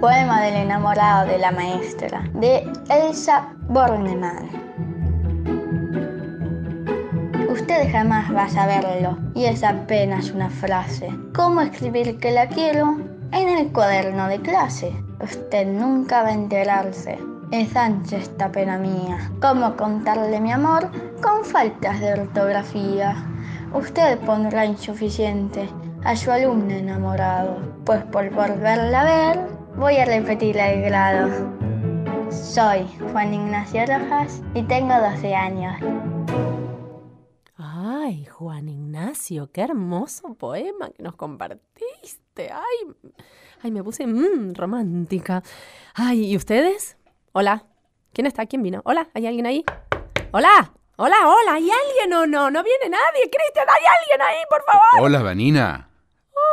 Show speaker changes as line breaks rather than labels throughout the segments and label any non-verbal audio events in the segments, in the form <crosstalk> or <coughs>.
Poema del enamorado de la maestra, de Elsa Bornemann. Usted jamás va a saberlo, y es apenas una frase. ¿Cómo escribir que la quiero? En el cuaderno de clase. Usted nunca va a enterarse. Es ancha esta pena mía. ¿Cómo contarle mi amor con faltas de ortografía? Usted pondrá insuficiente a su alumno enamorado, pues por volverla a ver voy a repetir el grado. Soy Juan Ignacio Rojas y tengo 12 años.
Ay, Juan Ignacio, qué hermoso poema que nos compartiste. Ay, ay me puse mm, romántica. Ay, ¿y ustedes? Hola. ¿Quién está? ¿Quién vino? Hola, ¿hay alguien ahí? Hola. Hola, hola, ¿hay alguien o no? No viene nadie. Cristian, ¿hay alguien ahí, por favor?
Hola, Vanina.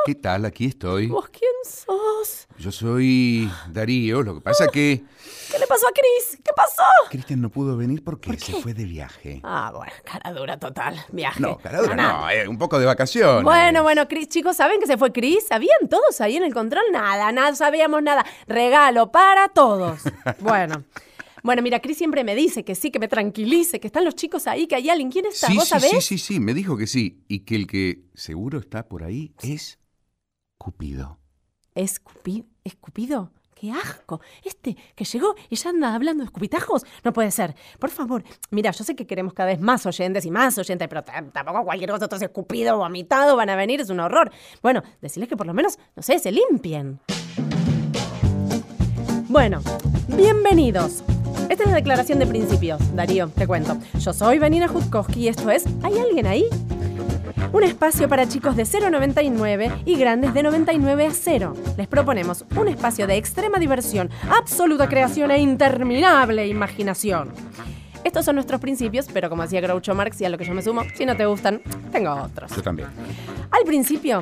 ¿Qué tal? Aquí estoy.
¿Vos quién sos?
Yo soy Darío. Lo que pasa que
¿Qué le pasó a Cris? ¿Qué pasó?
Cristian no pudo venir porque se fue de viaje.
Ah, bueno, cara dura total. Viaje.
No, cara dura no, eh, un poco de vacaciones.
Bueno, bueno, Cris, chicos, ¿saben que se fue Cris? ¿Sabían todos ahí en el control? Nada, nada, sabíamos nada. Regalo para todos. <laughs> Bueno. Bueno, mira, Cris siempre me dice que sí, que me tranquilice, que están los chicos ahí, que hay alguien. ¿Quién está?
Sí,
¿Vos
sí,
sabés?
sí, sí, sí, me dijo que sí. Y que el que seguro está por ahí es Cupido.
¿Es Cupido? ¡Qué asco! Este que llegó y ya anda hablando de escupitajos. No puede ser. Por favor, mira, yo sé que queremos cada vez más oyentes y más oyentes, pero tampoco cualquier cosa, otros escupido, vomitado, van a venir, es un horror. Bueno, decirles que por lo menos, no sé, se limpien. Bueno, bienvenidos. Esta es la declaración de principios, Darío, te cuento. Yo soy Vanina Jutkowski y esto es ¿Hay alguien ahí? Un espacio para chicos de 0,99 y grandes de 99 a 0. Les proponemos un espacio de extrema diversión, absoluta creación e interminable imaginación. Estos son nuestros principios, pero como decía Groucho Marx y a lo que yo me sumo, si no te gustan, tengo otros.
Yo también.
Al principio,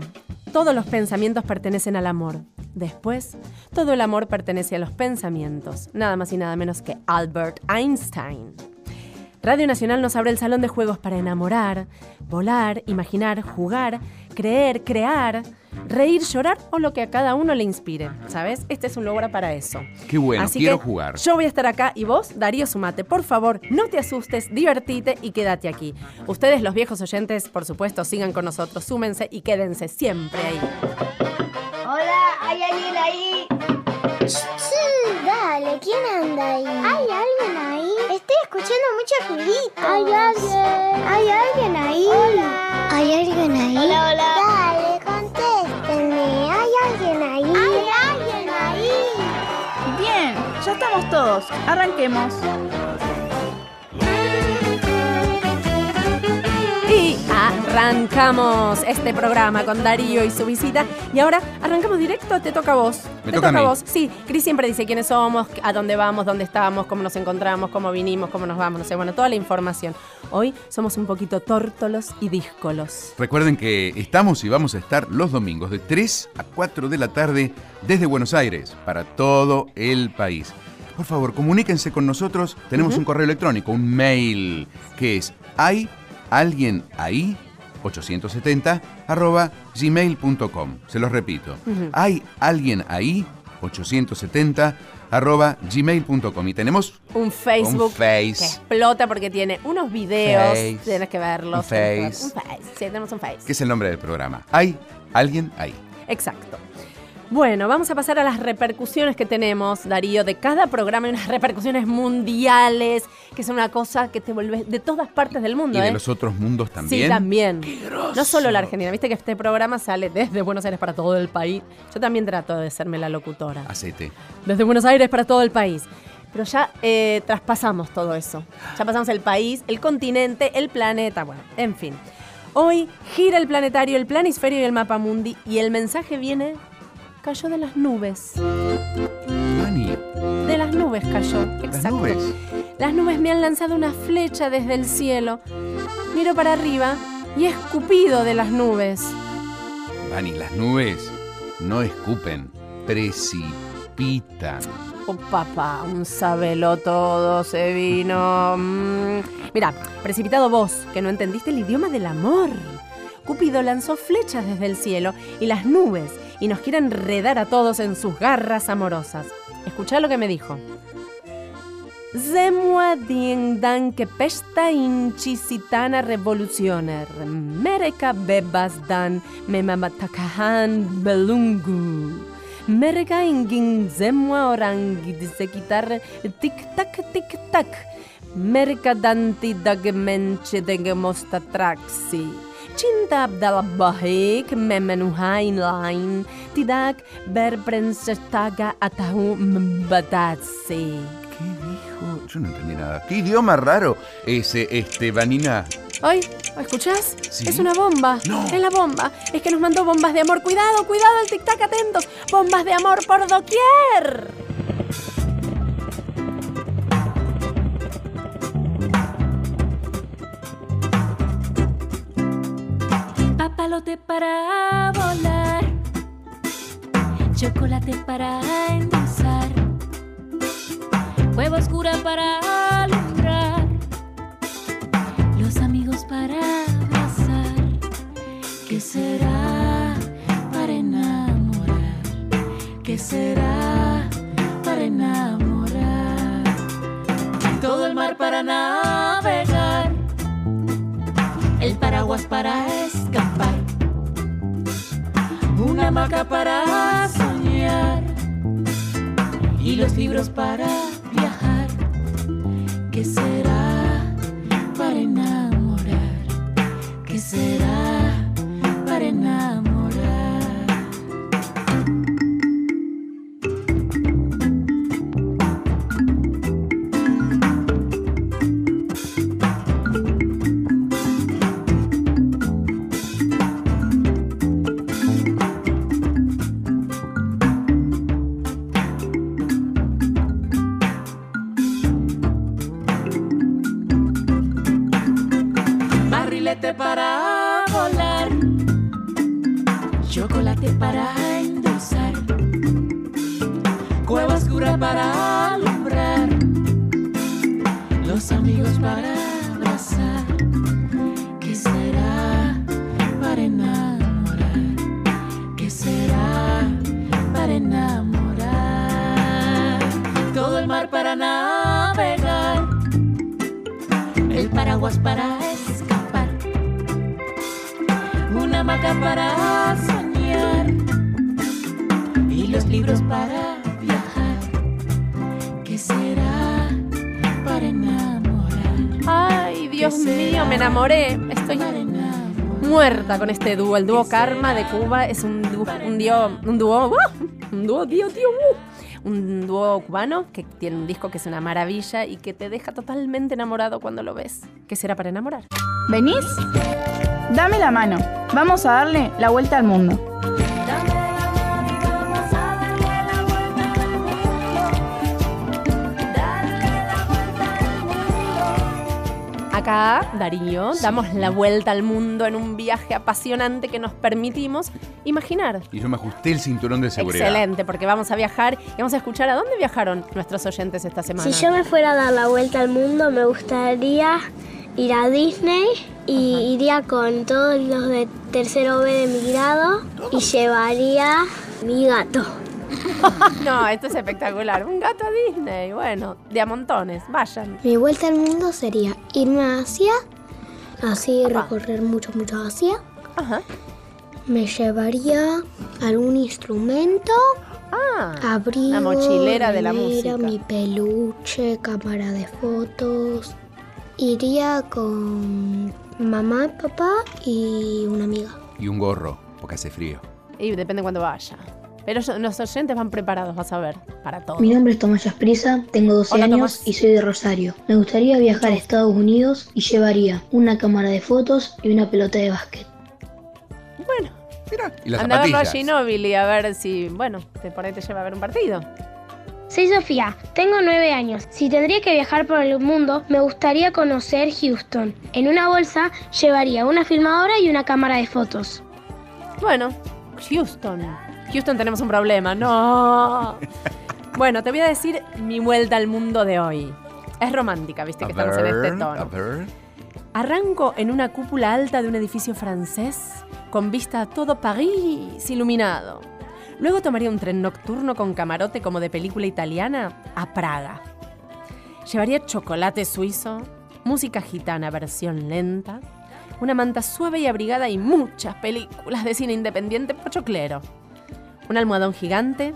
todos los pensamientos pertenecen al amor. Después, todo el amor pertenece a los pensamientos. Nada más y nada menos que Albert Einstein. Radio Nacional nos abre el salón de juegos para enamorar, volar, imaginar, jugar, creer, crear, reír, llorar o lo que a cada uno le inspire. ¿Sabes? Este es un lugar para eso.
Qué bueno,
Así
quiero
que
jugar.
Yo voy a estar acá y vos, Darío Sumate, por favor, no te asustes, divertite y quédate aquí. Ustedes, los viejos oyentes, por supuesto, sigan con nosotros, súmense y quédense siempre ahí.
Hola, ¿hay alguien ahí?
Sí, dale, ¿quién anda ahí? ¿Hay alguien ahí? Estoy escuchando mucho ruidito. ¿Hay alguien? ¿Hay alguien ahí? Hola. ¿Hay alguien ahí?
Hola, hola.
Dale, contéstenme. ¿Hay alguien ahí? ¿Hay alguien ahí?
Bien, ya estamos todos. Arranquemos.
Arrancamos este programa con Darío y su visita. Y ahora arrancamos directo, te toca a vos.
Me
te
toca a mí.
vos. Sí, Cris siempre dice quiénes somos, a dónde vamos, dónde estamos, cómo nos encontramos, cómo vinimos, cómo nos vamos, no sé, bueno, toda la información. Hoy somos un poquito tórtolos y díscolos.
Recuerden que estamos y vamos a estar los domingos de 3 a 4 de la tarde desde Buenos Aires para todo el país. Por favor, comuníquense con nosotros. Tenemos un correo electrónico, un mail que es hay alguien ahí 870 arroba gmail.com. Se los repito. Hay alguien ahí 870 arroba gmail.com. Y tenemos
Un Facebook
Un Face.
que explota porque tiene unos videos,
Face.
tienes que verlos.
Un Face.
Un Face, sí, tenemos un Face.
que es el nombre del programa. Hay alguien ahí.
Exacto. Bueno, vamos a pasar a las repercusiones que tenemos, Darío, de cada programa. Hay unas repercusiones mundiales, que es una cosa que te vuelve de todas partes del mundo,
Y de
¿eh?
los otros mundos también.
Sí, también. No solo la Argentina. Viste que este programa sale desde Buenos Aires para todo el país. Yo también trato de serme la locutora.
Acete.
Desde Buenos Aires para todo el país. Pero ya eh, traspasamos todo eso. Ya pasamos el país, el continente, el planeta, bueno, en fin. Hoy gira el planetario, el planisferio y el mapa mundi y el mensaje viene, cayó de las nubes.
Mani,
De las nubes cayó,
las
exacto.
nubes.
Las nubes me han lanzado una flecha desde el cielo. Miro para arriba y he escupido de las nubes.
Mani, las nubes no escupen, precipitan.
Oh, papá, un sabelo todo se vino. Mm. Mira, precipitado vos, que no entendiste el idioma del amor. Cúpido lanzó flechas desde el cielo y las nubes y nos quiere enredar a todos en sus garras amorosas. Escuchá lo que me dijo. Zemua dan que pesta inchisitana revolucioner. Mereka bebas dan memamatakahan belungu. Mereka ingin semua orang di sekitar tik-tak tik-tak. Mereka dan tidak mencedengemos atraksi. Cinta adalah baik memenuhi lain, tidak berpenstaga atau membatasi.
¿Qué dijo? Yo no entendí nada. ¿Qué idioma raro ese, Estebanina?
Ay, ¿escuchás?
Sí.
Es una bomba.
No.
Es la bomba. Es que nos mandó bombas de amor. Cuidado, cuidado, el tic-tac, atentos. Bombas de amor por doquier.
Papalote para volar, chocolate para endulzar, huevo oscura para alumbrar, los amigos para abrazar. ¿Qué será para enamorar? ¿Qué será para enamorar? Todo el mar para navegar el paraguas para escapar, una hamaca para soñar y los libros para viajar. ¿Qué será para enamorar? ¿Qué será para enamorar?
Con este dúo. El dúo Karma de Cuba es un dúo, un dúo, un dúo, ¡ah! un dúo, tío, tío, uh. un dúo cubano que tiene un disco que es una maravilla y que te deja totalmente enamorado cuando lo ves. ¿Qué será para enamorar?
¿Venís? Dame la mano. Vamos a darle la vuelta al mundo.
Acá, Darío, damos la vuelta al mundo en un viaje apasionante que nos permitimos imaginar.
Y yo me ajusté el cinturón de seguridad.
Excelente, porque vamos a viajar y vamos a escuchar a dónde viajaron nuestros oyentes esta semana.
Si yo me fuera a dar la vuelta al mundo, me gustaría ir a Disney y iría con todos los de tercero B de mi grado y llevaría mi gato. <laughs>
No, esto es espectacular. Un gato a Disney, bueno, de a montones, vayan.
Mi vuelta al mundo sería irme a Asia, así recorrer mucho, mucho Asia.
Ajá.
Me llevaría algún instrumento,
Ah,
abrigo,
La mochilera de la música.
mi peluche, cámara de fotos. Iría con mamá, papá y una amiga.
Y un gorro, porque hace frío.
y depende cuándo vaya. Pero yo- los oyentes van preparados, vas a ver, para todo.
Mi nombre es Tomás Asprisa, tengo 12
Hola,
años
Tomás.
y soy de Rosario. Me gustaría viajar a Estados Unidos y llevaría una cámara de fotos y una pelota de básquet.
Bueno,
Mira, y las
anda a a ver si, bueno, te, por ahí te lleva a ver un partido.
Soy Sofía, tengo nueve años. Si tendría que viajar por el mundo, me gustaría conocer Houston. En una bolsa llevaría una filmadora y una cámara de fotos.
Bueno, Houston. Houston tenemos un problema, no. <laughs> Bueno, te voy a decir mi vuelta al mundo de hoy. Es romántica, viste
A
que estamos en
ver,
este
a
tono.
ver.
Arranco en una cúpula alta de un edificio francés con vista a todo París iluminado. Luego tomaría un tren nocturno con camarote como de película italiana a Praga. Llevaría chocolate suizo, música gitana versión lenta, una manta suave y abrigada y muchas películas de cine independiente pochoclero. Un almohadón gigante,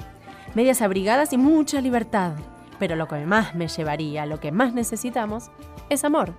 medias abrigadas y mucha libertad. Pero lo que más me llevaría, lo que más necesitamos, es amor.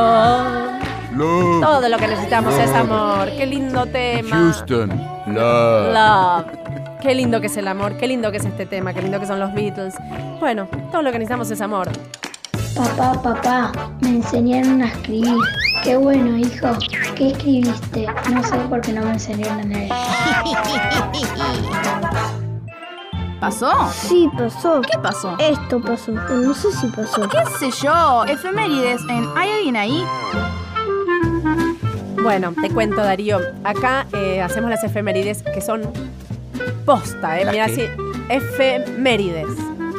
Love. Love. Love.
Todo lo que necesitamos es amor. Qué lindo tema.
Houston. Love.
Love. Qué lindo que es el amor, qué lindo que es este tema, qué lindo que son los Beatles. Bueno, todo lo que necesitamos es amor.
Papá, papá, me enseñaron a escribir. Qué bueno, hijo. ¿Qué escribiste? No sé por qué no me enseñaron a leer. <laughs>
¿Pasó?
Sí, pasó.
¿Qué pasó?
Esto pasó. pero No sé si pasó.
¿Qué sé yo? Efemérides en ¿Hay alguien ahí?
Bueno, te cuento, Darío. Acá eh, hacemos las efemérides que son posta, ¿eh?
¿Las
Mira, así, efemérides.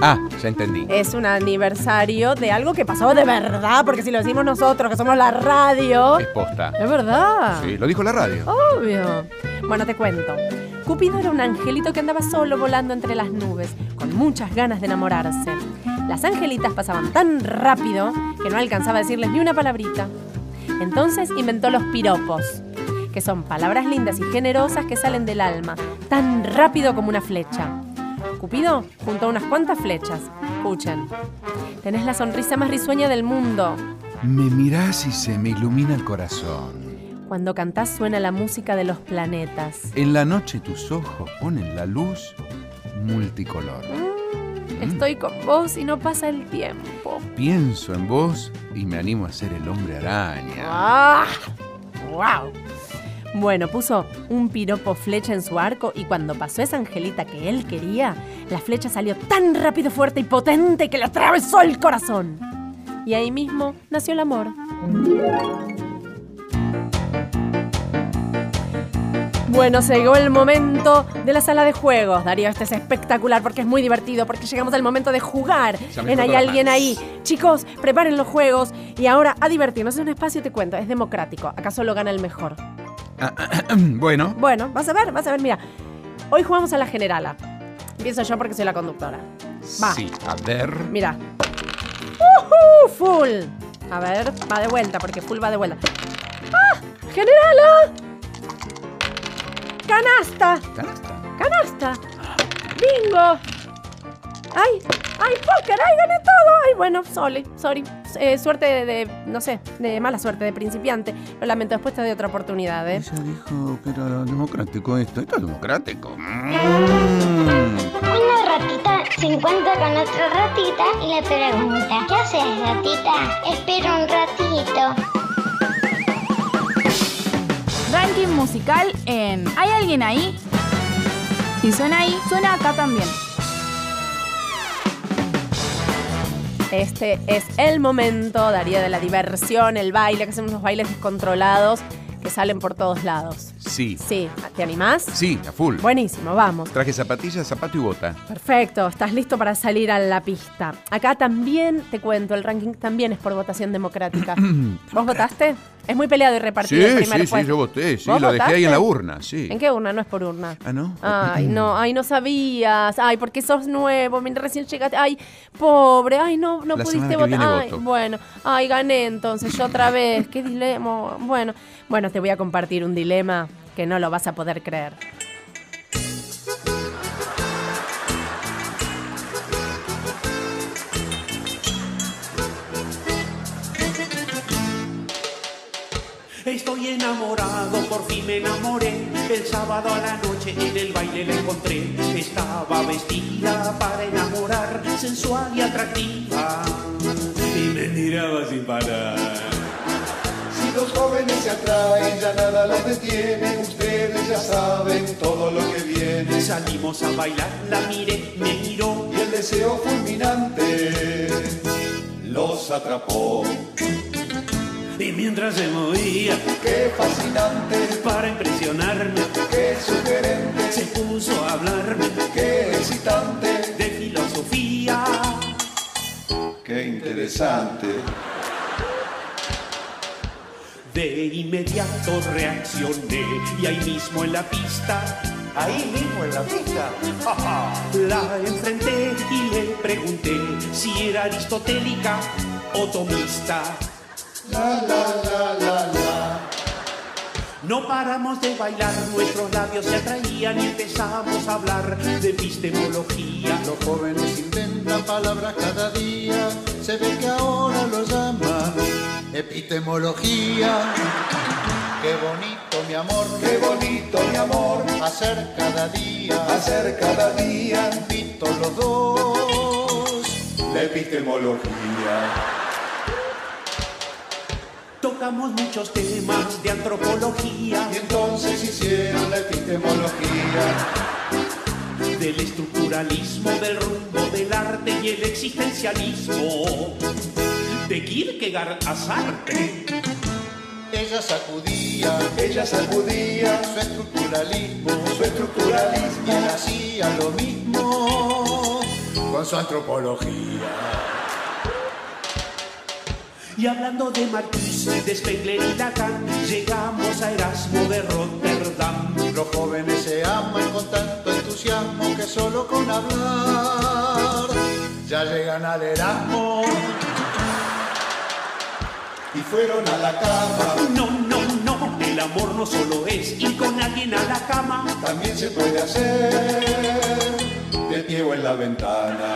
Ah, ya entendí.
Es un aniversario de algo que pasó de verdad, porque si lo decimos nosotros, que somos la radio.
Es posta.
Es verdad.
Sí, lo dijo la radio.
Obvio. Bueno, te cuento. Cupido era un angelito que andaba solo volando entre las nubes, con muchas ganas de enamorarse. Las angelitas pasaban tan rápido que no alcanzaba a decirles ni una palabrita. Entonces inventó los piropos, que son palabras lindas y generosas que salen del alma, tan rápido como una flecha. Cupido juntó unas cuantas flechas. Escuchen. Tenés la sonrisa más risueña del mundo.
Me mirás y se me ilumina el corazón.
Cuando cantás suena la música de los planetas.
En la noche tus ojos ponen la luz multicolor.
Estoy con vos y no pasa el tiempo.
Pienso en vos y me animo a ser el hombre araña.
¡Ah! ¡Wow! Bueno, puso un piropo flecha en su arco y cuando pasó esa angelita que él quería, la flecha salió tan rápido, fuerte y potente que le atravesó el corazón. Y ahí mismo nació el amor. Bueno, se llegó el momento de la sala de juegos. Darío, este es espectacular porque es muy divertido, porque llegamos al momento de jugar. En Hay alguien ahí. Chicos, preparen los juegos y ahora a divertirnos. Es un espacio, te cuento, es democrático. Acá solo gana el mejor. <coughs>
bueno,
Bueno, vas a ver, vas a ver, mira. Hoy jugamos a la generala. Empiezo yo porque soy la conductora. Va.
sí, a ver.
Mira. ¡Ujú! Full. A ver, va de vuelta, porque full va de vuelta. ¡Ah! ¡Generala! ¡Canasta!
Canasta.
¡Canasta! ¡Bingo! ¡Ay! ¡Ay, póker! ¡Ay, gané todo! ¡Ay, bueno, sorry, sorry. Eh, suerte de, de- no sé, de mala suerte, de principiante. Lo lamento, después te doy otra oportunidad, ¿eh?
Ella dijo que era democrático esto. Esto es democrático. Mm.
Una ratita se encuentra con otra ratita y le pregunta, ¿qué haces ratita? Espera un ratito.
Ranking musical en ¿Hay alguien ahí? Si suena ahí, suena acá también.
Este es el momento, Darío, de la diversión, el baile, que hacemos unos bailes descontrolados que salen por todos lados.
Sí.
Sí, ¿te animás?
Sí, a full.
Buenísimo, vamos.
Traje zapatillas, zapato y bota.
Perfecto, estás listo para salir a la pista. Acá también te cuento, el ranking también es por votación democrática. <clears throat> ¿Vos votaste? Es muy peleado y repartido el
Sí,
primer
sí, sí, yo voté, sí,
¿Vos
lo dejé ahí en la urna, sí.
¿En qué urna? No es por urna.
Ah, ¿no?
Ay, no, <clears throat> ay, no sabías. Ay, porque sos nuevo, mientras recién llegaste. Ay, pobre, ay, no, no
La
pudiste votar. Ay,
voto.
bueno, ay, gané entonces yo otra vez. Qué dilema. Bueno, bueno, te voy a compartir un dilema que no lo vas a poder creer.
Estoy enamorado, por fin me enamoré. El sábado a la noche en el baile la encontré. Estaba vestida para enamorar, sensual y atractiva. Y me miraba sin parar.
Los jóvenes se atraen, ya nada los detiene. Ustedes ya saben todo lo que viene.
Salimos a bailar, la miré, me miró.
Y el deseo fulminante los atrapó.
Y mientras se movía,
Qué fascinante,
para impresionarme,
qué sugerente,
se puso a hablarme
qué excitante,
de filosofía.
qué interesante.
De inmediato reaccioné y ahí mismo en la pista
Ahí mismo en la pista.
La enfrenté y le pregunté si era aristotélica o tomista.
La la la la la.
No paramos de bailar, nuestros labios se atraían y empezamos a hablar de epistemología.
Los jóvenes inventan palabras cada día, se ve que ahora lo llaman epistemología. Qué bonito mi amor, qué bonito mi amor, hacer cada día, hacer cada día, invito los dos, la epistemología.
Tocamos muchos temas de antropología,
Y entonces hicieron la epistemología,
del estructuralismo, del rumbo del arte y el existencialismo. De Kierkegaard a Sartre.
ella sacudía, ella sacudía su estructuralismo, su estructuralismo, y él hacía lo mismo con su antropología.
Y hablando de Marcuse, de Spengler y Lacan, llegamos a Erasmo de Rotterdam.
Los jóvenes se aman con tanto entusiasmo que solo con hablar ya llegan al Erasmo. Y fueron a la cama,
No, no, no, el amor no solo es ir con alguien a la cama.
también se puede hacer de pie o en la ventana.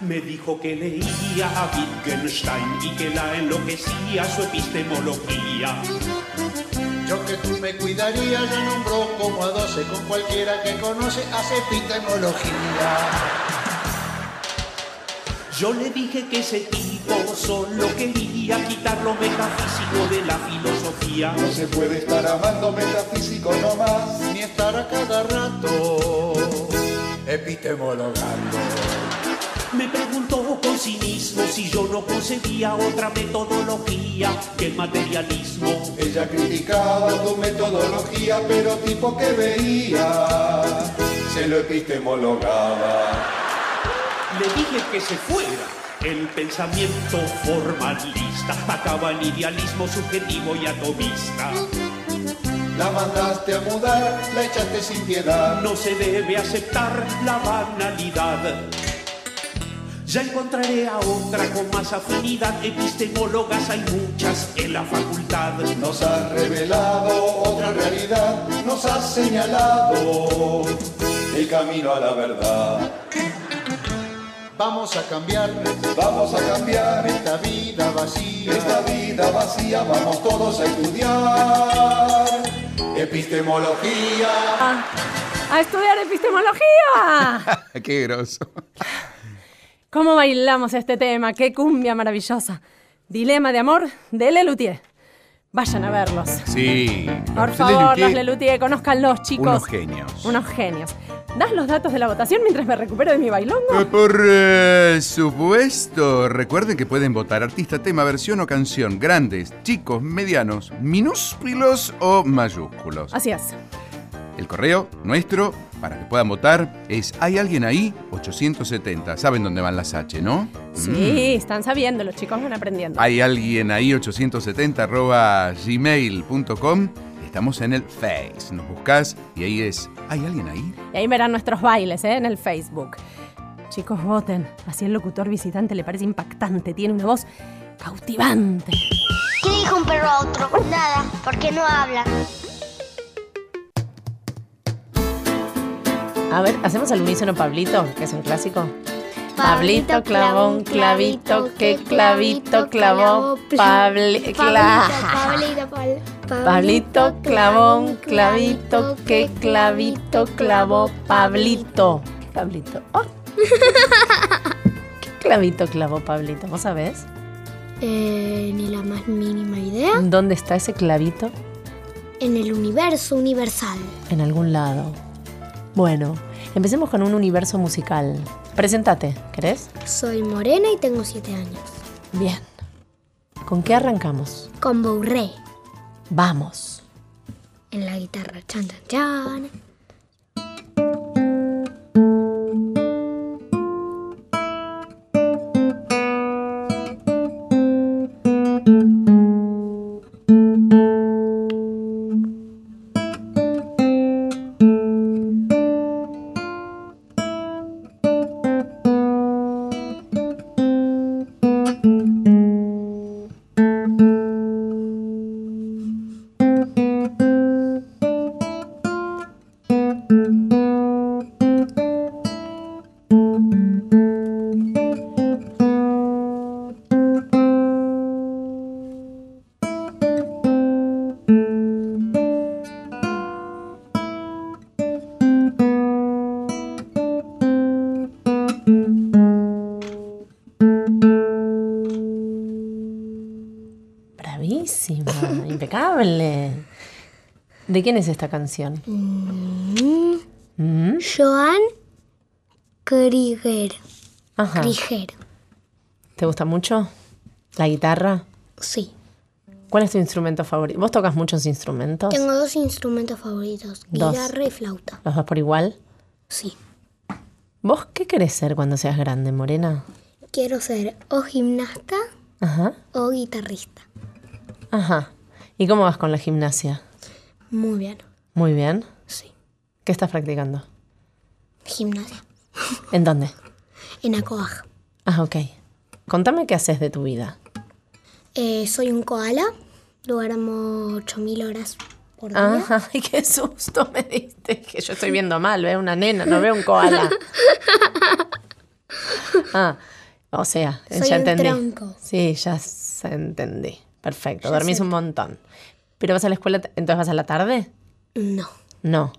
Me dijo que leía a Wittgenstein y que la enloquecía su epistemología.
Yo que tú me cuidaría, ya nombró como a doce con cualquiera que conoce, hace epistemología.
Yo le dije que ese solo quería quitar lo metafísico de la filosofía.
No se puede estar amando metafísico nomás, ni estar a cada rato epistemologando.
Me preguntó con cinismo si yo no concebía otra metodología que el materialismo.
Ella criticaba tu metodología, pero tipo que veía, se lo epistemologaba.
Le dije que se fuera. El pensamiento formalista acaba en idealismo subjetivo y atomista.
La mandaste a mudar, la echaste sin piedad.
No se debe aceptar la banalidad. Ya encontraré a otra con más afinidad. Epistemólogas hay muchas en la facultad.
Nos has revelado otra realidad, nos has señalado el camino a la verdad. Vamos a cambiar, vamos a cambiar esta vida vacía, esta vida vacía, vamos todos a estudiar epistemología.
Ah, ¡A estudiar epistemología! <laughs>
Qué groso.
¿Cómo bailamos este tema? ¡Qué cumbia maravillosa! Dilema de amor de Lelutier. Vayan a verlos.
Sí.
Por
Los
favor,
Lelutier,
los Lelutier, conózcanlos, chicos.
Unos genios.
Unos genios. ¿Das los datos de la votación mientras me recupero de mi bailongo?
Eh, Por eh, supuesto. Recuerden que pueden votar artista, tema, versión o canción. Grandes, chicos, medianos, minúsculos o mayúsculos.
Así es.
El correo nuestro, para que puedan votar, es ¿Hay alguien ahí? 870. ¿Saben dónde van las H, no?
Sí, están sabiendo, los chicos van aprendiendo.
Hay alguien ahí, 870 arroba gmail.com. Estamos en el Face. Nos buscás y ahí es ¿Hay alguien ahí?
Y ahí verán nuestros bailes ¿eh? en el Facebook. Chicos, voten. Así el locutor visitante le parece impactante. Tiene una voz cautivante.
¿Qué dijo un perro a otro? Nada, porque no habla.
A ver, ¿hacemos al unísono Pablito, que es un clásico? Pablito clavó un clavito, que clavito clavó Pabli- cla-
Pablito, Pablito,
Pablito clavó un clavito, que clavito clavó Pablito. ¿Qué Pablito? Oh. ¿Qué clavito clavó Pablito? ¿Vos sabés?
Eh, ni la más mínima idea.
¿Dónde está ese clavito?
En el universo universal.
En algún lado. Bueno, empecemos con un universo musical. Presentate, ¿querés?
Soy morena y tengo 7 años.
Bien. ¿Con qué arrancamos?
Con Bourré
Vamos.
en la guitarra. Chan, chan, chan.
¿De quién es esta canción?
Mm,
¿Mm?
Joan Krieger.
Ajá.
Krieger.
¿Te gusta mucho? ¿La guitarra?
Sí.
¿Cuál es tu instrumento favorito? ¿Vos tocas muchos instrumentos?
Tengo dos instrumentos favoritos,
Dos.
guitarra y flauta.
¿Los dos por igual?
Sí.
¿Vos qué querés ser cuando seas grande, Morena?
Quiero ser o gimnasta
Ajá.
o guitarrista.
Ajá. ¿Y cómo vas con la gimnasia?
Muy bien.
Muy bien.
Sí.
¿Qué estás practicando?
Gimnasia.
¿En dónde?
En Acoaj.
Ah, ok. Contame qué haces de tu vida.
Eh, soy un koala. Duermo 8000 horas por día.
Ajá, <laughs> ay, qué susto me diste. Que yo estoy viendo mal, veo una nena, no veo un koala. <laughs> Ah, o sea,
Soy
ya
un
entendí.
tronco.
Sí, ya se entendí. Perfecto,
Ya
dormís
sé.
un montón. ¿Pero vas a la escuela, entonces vas a la tarde?
No.
No.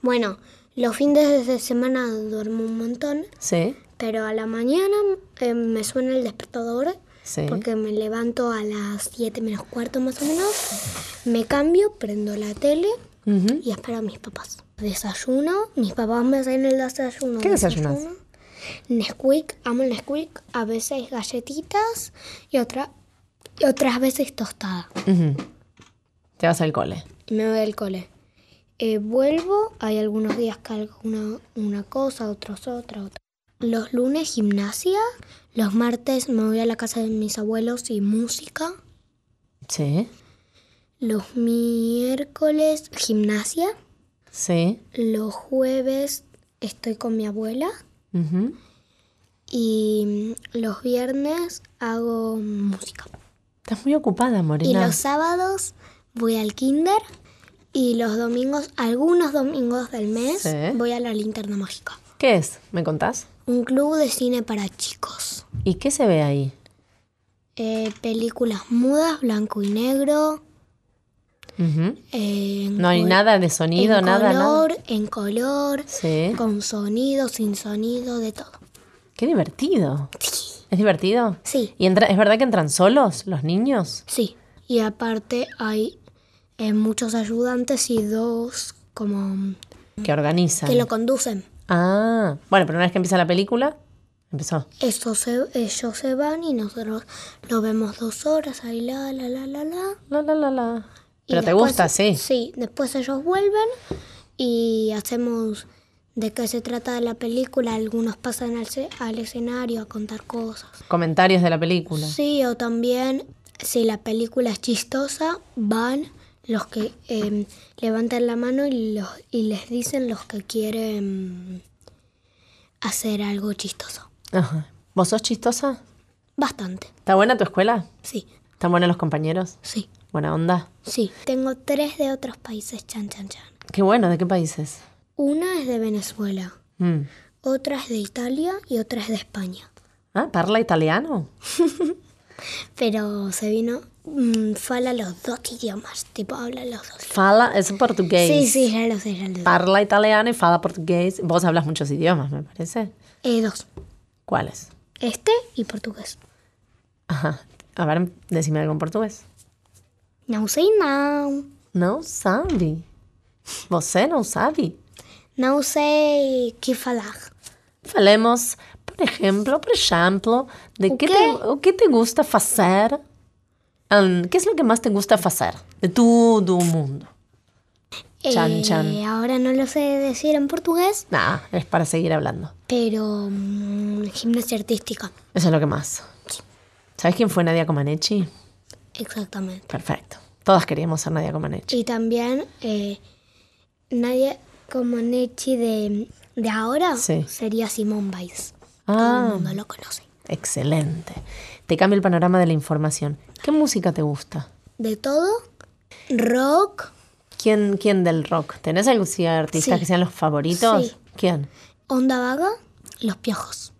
Bueno, los fines de semana duermo un montón,
¿Sí?
pero a la mañana eh, me suena el despertador
Sí.
porque me levanto a las 7 menos cuarto más o menos. Me cambio, prendo la tele
Ujú.
y espero a mis papás. Desayuno, mis papás me hacen el desayuno.
¿Qué desayunas?
desayuno. Nesquik, amo el Nesquik, a veces galletitas y, otra, y otras veces tostada.
Ujú. Te vas al cole.
Y me voy al cole. Eh, vuelvo, hay algunos días que hago una, una cosa, otros otra, otra. Los lunes gimnasia, los martes me voy a la casa de mis abuelos y música.
Sí.
Los miércoles gimnasia.
Sí.
Los jueves estoy con mi abuela.
Ujú.
Y los viernes hago música.
Estás muy ocupada,
Y
Morena.
los sábados voy al kinder. Y los domingos, algunos domingos del mes,
Sí.
voy a la linterna mágica.
¿Qué es? ¿Me contás?
Un club de cine para chicos.
¿Y qué se ve ahí?
Eh, películas mudas, blanco y negro. Eh,
No hay nada de sonido,
en
nada,
color,
nada.
En color,
Sí.
con sonido, sin sonido, de todo.
Qué divertido. ¿Es divertido?
Sí.
¿Y entra- es verdad que entran solos los niños?
Sí. Y aparte hay eh, muchos ayudantes y dos como
Que organizan.
que lo conducen.
Ah, bueno, pero una vez que empieza la película, empezó.
Eso se, ellos se van y nosotros lo vemos dos horas ahí, la, la, la, la, la.
La, la, la, la.
Y
Pero te
después-
gusta, sí.
Sí, después ellos vuelven y hacemos de qué se trata la película. Algunos pasan al, al escenario a contar cosas.
Comentarios de la película.
Sí, o también si la película es chistosa, van los que eh, levantan la mano y, los, y les dicen los que quieren hacer algo chistoso.
Ajá. ¿Vos sos chistosa?
Bastante,
¿Está buena tu escuela?
sí,
¿Están buenos los compañeros?
sí,
Buena onda.
sí. Tengo tres de otros países, chan, chan, chan.
Qué bueno, ¿de qué países?
Una es de Venezuela,
Mm.
otra es de Italia y otra es de España.
Ah, ¿parla italiano? <laughs>
Pero se vino, mm, fala los dos idiomas, tipo habla los dos.
Fala, es portugués.
Sí, sí, ya lo sé, ya lo sé.
Parla italiano y fala portugués. Vos hablas muchos idiomas, me parece.
Eh, dos,
¿Cuáles?
este y portugués.
Ajá. A ver, decime algo en portugués.
Não sei não.
Não sabe. Você não sabe?
Não sei que falar.
Falemos, por exemplo, por exemplo, de
O
que
quê?
te, o que te gusta fazer. Ahn, ¿Qué es lo que más te gusta hacer de todo el mundo? Chan,
Eh,
chan.
Ahora no lo sé decir en portugués,
Nah, es para seguir hablando.
pero mm, gimnasia artística.
Eso es lo que más. ¿Sabes quién fue Nadia Comaneci?
Exactamente.
Perfecto. Todas queríamos ser Nadia Comaneci.
Y también eh, nadie como Nechi de, de ahora
Sí.
sería Simón Biles. Todo
Ah,
el mundo lo conoce.
excelente. Te cambia el panorama de la información. ¿Qué música te gusta?
De todo, rock,
¿Quién, quién del rock? ¿Tenés algún artista
Sí.
que sean los favoritos?
Sí.
¿Quién?
onda vaga, los piojos.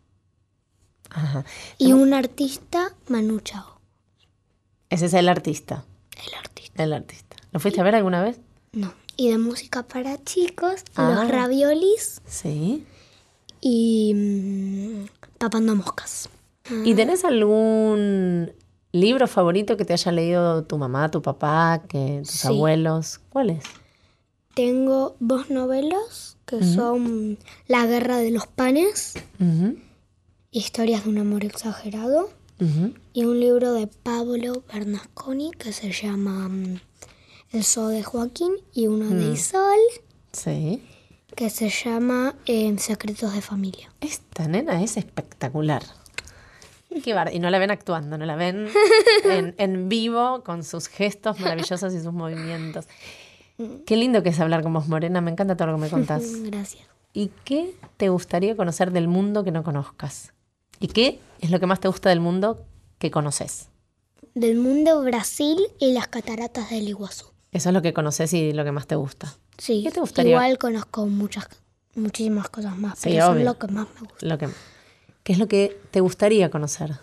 Ajá.
Y un artista, Manu Chao.
Ese es el artista.
El artista.
El artista. ¿Lo fuiste a ver alguna vez?
No. Y de música para chicos,
Ah.
los raviolis
Sí.
Y mm, papando moscas.
¿Y tenés algún libro favorito que te haya leído tu mamá, tu papá, que tus
Sí.
abuelos? ¿Cuál es?
Tengo dos novelas que son La guerra de los panes, Historias de un amor exagerado, y un libro de Pablo Bernasconi que se llama mm, El zoo de Joaquín, y uno de
Mm.
Isol
Sí.
Que se llama eh, Secretos de familia.
Esta nena es espectacular. Qué bar- Y no la ven actuando, no la ven <laughs> en, en vivo con sus gestos maravillosos y sus movimientos. Qué lindo que es hablar con vos, Morena. Me encanta todo lo que me contás. <laughs>
Gracias.
¿Y qué te gustaría conocer del mundo que no conozcas? ¿Y qué es lo que más te gusta del mundo que conoces?
Del mundo Brasil y las cataratas del Iguazú.
Eso es lo que conoces y lo que más te gusta.
Sí,
¿Qué te gustaría?
igual conozco muchas, muchísimas cosas más,
Sí,
pero son
obvio.
lo que más me gusta.
Lo que, ¿Qué es lo que te gustaría conocer?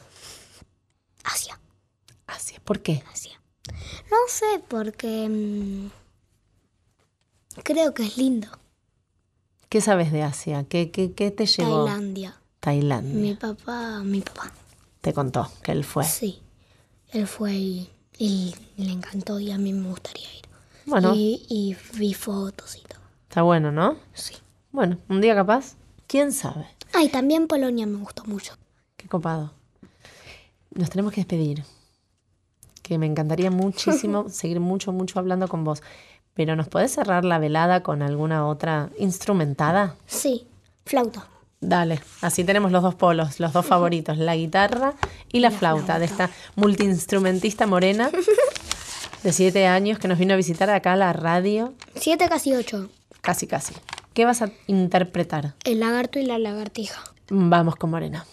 Asia.
Asia. ¿Por qué?
Asia. No sé, porque mm, creo que es lindo.
¿Qué sabes de Asia? ¿Qué, qué, qué te llevó?
Tailandia.
Tailandia.
Mi papá, mi papá.
Te contó que él fue.
Sí. Él fue y, y le encantó y a mí me gustaría ir.
Bueno.
Y, y vi fotos y todo.
Está bueno, ¿no?
Sí.
Bueno, un día capaz. ¿Quién sabe?
Ah, y también Polonia me gustó mucho.
Qué copado. Nos tenemos que despedir. Que me encantaría muchísimo <laughs> seguir mucho, mucho hablando con vos. Pero ¿nos podés cerrar la velada con alguna otra instrumentada?
Sí, flauta.
Dale, así tenemos los dos polos, los dos <laughs> favoritos, la guitarra y la, flauta, de esta multiinstrumentista morena <laughs> de siete años que nos vino a visitar acá a la radio,
Siete, casi ocho.
casi casi. ¿Qué vas a interpretar?
El lagarto y la lagartija.
Vamos con Morena.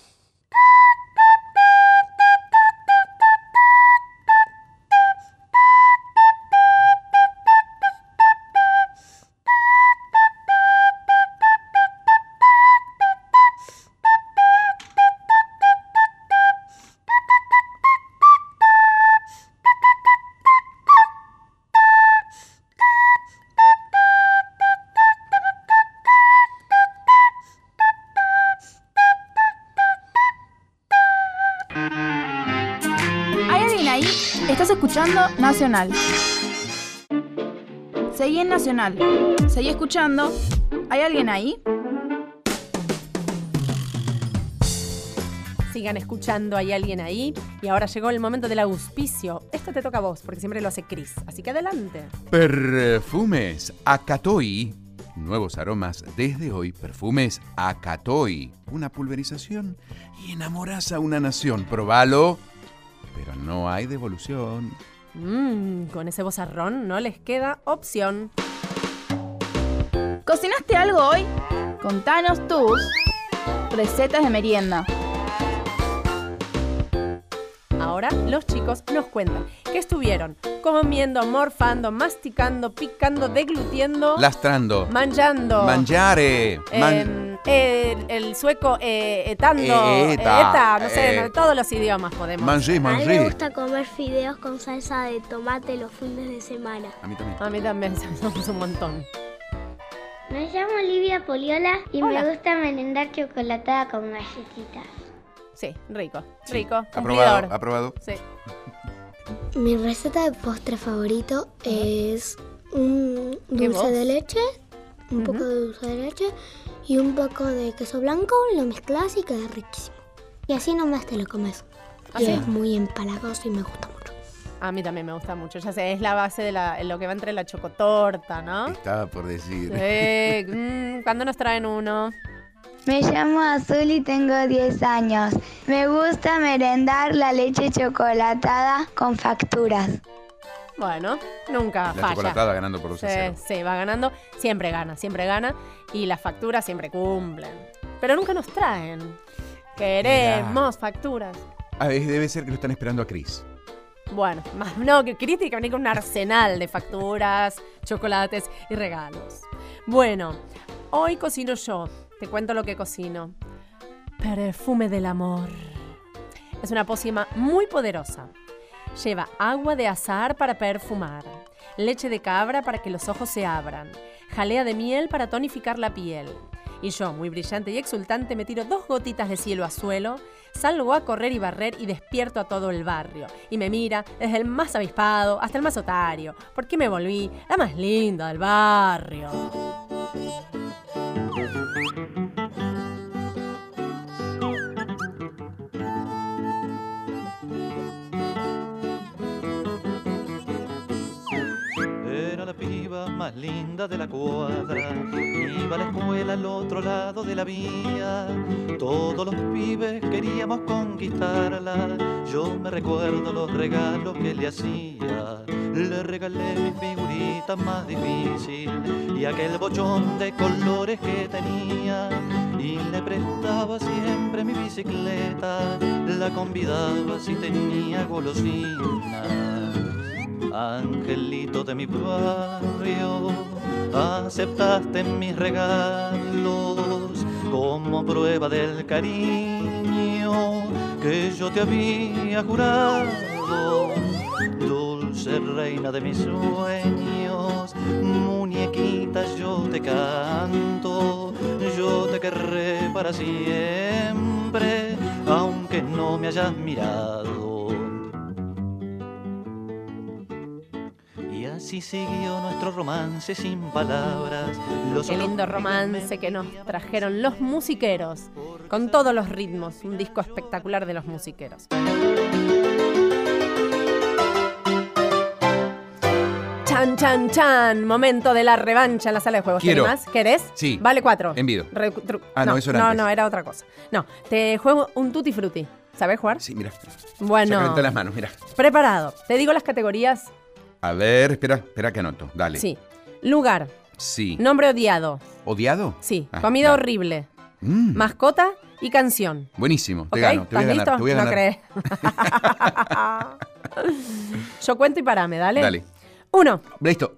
escuchando Nacional. Seguí en Nacional. Seguí escuchando. ¿Hay alguien ahí?
Sigan escuchando, hay alguien ahí. Y ahora llegó el momento del auspicio. Esto te toca a vos, porque siempre lo hace Chris. Así que adelante.
Perfumes Akatoi. Nuevos aromas desde hoy. Perfumes Akatoi. Una pulverización y enamorás a una nación. Probalo. No hay devolución.
Mmm, con ese bozarrón no les queda opción.
¿Cocinaste algo hoy? Contanos tus recetas de merienda.
Ahora los chicos nos cuentan que estuvieron comiendo, morfando, masticando, picando, deglutiendo,
Lastrando.
manchando.
Mangiare. Man-
el, sueco eh, etando,
Eh,
eh,
eta,
eta, no sé,
eh.
no, todos los idiomas podemos.
Manger,
A mí me gusta comer fideos con salsa de tomate los fines de semana.
A mí también.
A mí también <laughs> somos un montón.
Me llamo Olivia Poliola y
Hola.
me gusta merendar chocolatada con galletitas.
Sí, rico, rico,
Aprobado,
cumplidor.
aprobado.
Sí. <laughs>
Mi receta de postre favorito es un
¿Qué
dulce de leche, un poco de dulce de leche y un poco de queso blanco, lo mezclas y queda riquísimo. Y así nomás te lo comes.
¿Ah,
y
sí?
es muy empalagoso y me gusta mucho.
A mí también me gusta mucho. Ya sé, es la base de la, lo que va entre la chocotorta, ¿no?
Estaba por decir.
Sí, <laughs> mm, ¿Cuándo nos traen uno?
Me llamo Azul y tengo 10 años. Me gusta merendar la leche chocolatada con facturas.
Bueno, nunca
La
falla.
chocolatada ganando por 2 a
Sí,
0.
sí, va ganando. Siempre gana, siempre gana. Y las facturas siempre cumplen. Pero nunca nos traen. Queremos facturas.
Ah, es- debe ser que lo están esperando a Chris.
Bueno, más no, que Cristi tiene que venir con un arsenal de facturas, chocolates y regalos. Bueno, hoy cocino yo. Te cuento lo que cocino. Perfume del amor. Es una pócima muy poderosa. Lleva agua de azahar para perfumar, leche de cabra para que los ojos se abran, jalea de miel para tonificar la piel. Y yo, muy brillante y exultante, me tiro dos gotitas de cielo a suelo, salgo a correr y barrer y despierto a todo el barrio. Y me mira desde el más avispado hasta el más otario, porque me volví la más linda del barrio.
Más linda de la cuadra, iba a la escuela al otro lado de la vía. Todos los pibes queríamos conquistarla, yo me recuerdo los regalos que le hacía. Le regalé mi figurita más difícil y aquel bochón de colores que tenía. Y le prestaba siempre mi bicicleta, la convidaba si tenía golosinas. Angelito de mi barrio, aceptaste mis regalos como prueba del cariño que yo te había jurado. Dulce reina de mis sueños, muñequita yo te canto, yo te querré para siempre, aunque no me hayas mirado. Y siguió nuestro romance sin palabras. Los
Qué lindo romance que nos trajeron los musiqueros, con todos los ritmos, un disco espectacular de los musiqueros. Chan, chan, chan, momento de la revancha en la sala de juegos.
Quiero.
¿Tenés más? ¿Querés?
Sí.
Vale cuatro.
Envido. Ah, no, eso era
No,
antes.
no, era otra cosa. No, te juego un tutti frutti. ¿Sabés jugar?
Sí, mira.
Bueno.
Calenté las manos, mira.
Preparado. Te digo las categorías.
A ver, espera, espera que anoto. Dale.
Sí. Lugar.
Sí.
Nombre odiado.
¿Odiado?
Sí.
Ah,
Comida horrible.
Mm,
Mascota y canción.
buenísimo. Te
¿Ok?
gano, te voy a
¿Estás
ganar.
listo?
Te voy a
no
ganar.
crees. <laughs> Yo cuento y parame, dale.
Dale.
Uno.
Listo.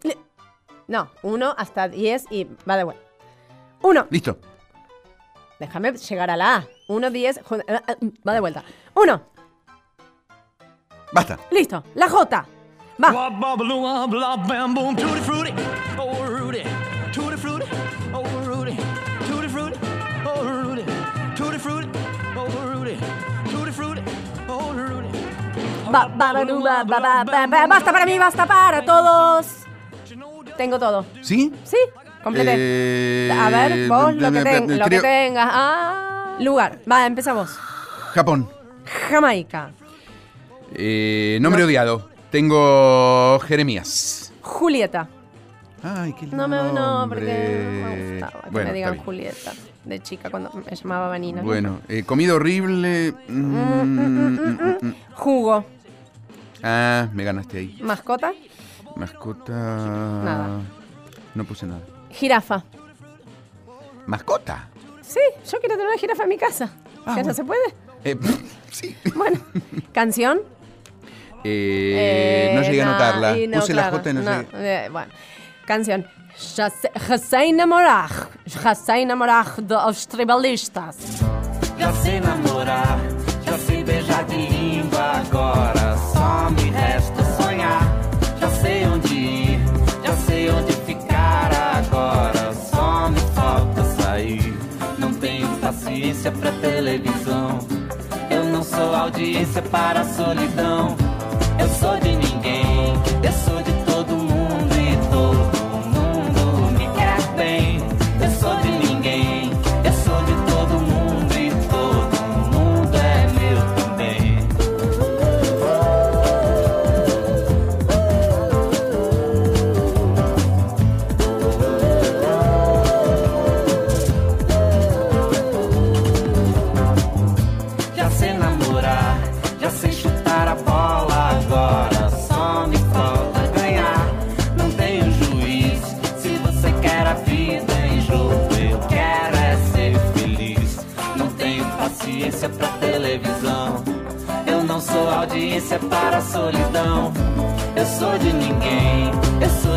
No, uno hasta diez y va de vuelta. Uno.
Listo.
Déjame llegar a la A. Uno, diez. eh, eh, Va de vuelta. Uno.
Basta.
Listo. La J. Va.
Oh oh oh
ba- Basta para mí, basta para todos. Tengo todo.
¿Sí?
Sí, completé.
Eh,
a ver, vos lo que, ten- lo que
creo-
tengas. Ah, lugar. Va, empezamos.
Japón.
Jamaica.
Eh, nombre odiado. Tengo Jeremías.
Julieta.
Ay, qué lindo
No me no, porque no me gustaba que
Bueno,
me digan. Julieta de chica cuando me llamaba Vanina.
Bueno, eh, comida horrible. mm, mm, mm, mm.
Jugo.
Ah, me ganaste ahí.
Mascota.
Mascota.
Nada.
No puse nada.
Jirafa.
¿Mascota?
Sí, yo quiero tener una jirafa en mi casa.
Ah,
¿Ya no se puede?
Eh, <laughs>
Bueno, <laughs> canción.
Eh, no llegué a anotarla.
y no,
Puse
claro,
la J y no,
no,
llegué.
eh, bueno, canción. Já sei namorar, já sei namorar dos tribalistas.
Já sei namorar, já sei beijar de língua. Agora só me resta sonhar. Já sei onde ir, já sei onde ficar. Agora só me falta sair. Não tenho paciência pra televisão. Eu não sou audiência para a solidão. Sou de ninguém, eu sou de para a solidão. Eu sou de ninguém, eu sou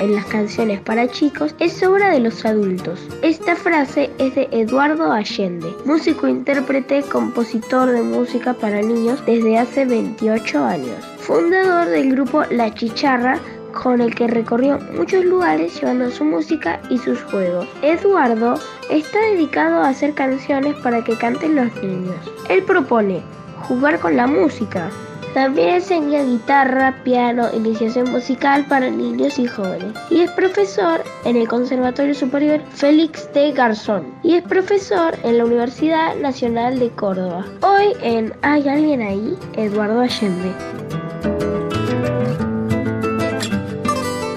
en las canciones para chicos es obra de los adultos. Esta frase es de Eduardo Allende, músico, intérprete, compositor de música para niños desde hace 28 años, fundador del grupo La Chicharra con el que recorrió muchos lugares llevando su música y sus juegos. Eduardo está dedicado a hacer canciones para que canten los niños. Él propone jugar con la música, también enseña guitarra, piano, iniciación musical para niños y jóvenes. Y es profesor en el Conservatorio Superior Félix de Garzón. Y es profesor en la Universidad Nacional de Córdoba. Hoy en ¿Hay alguien ahí? Eduardo Allende.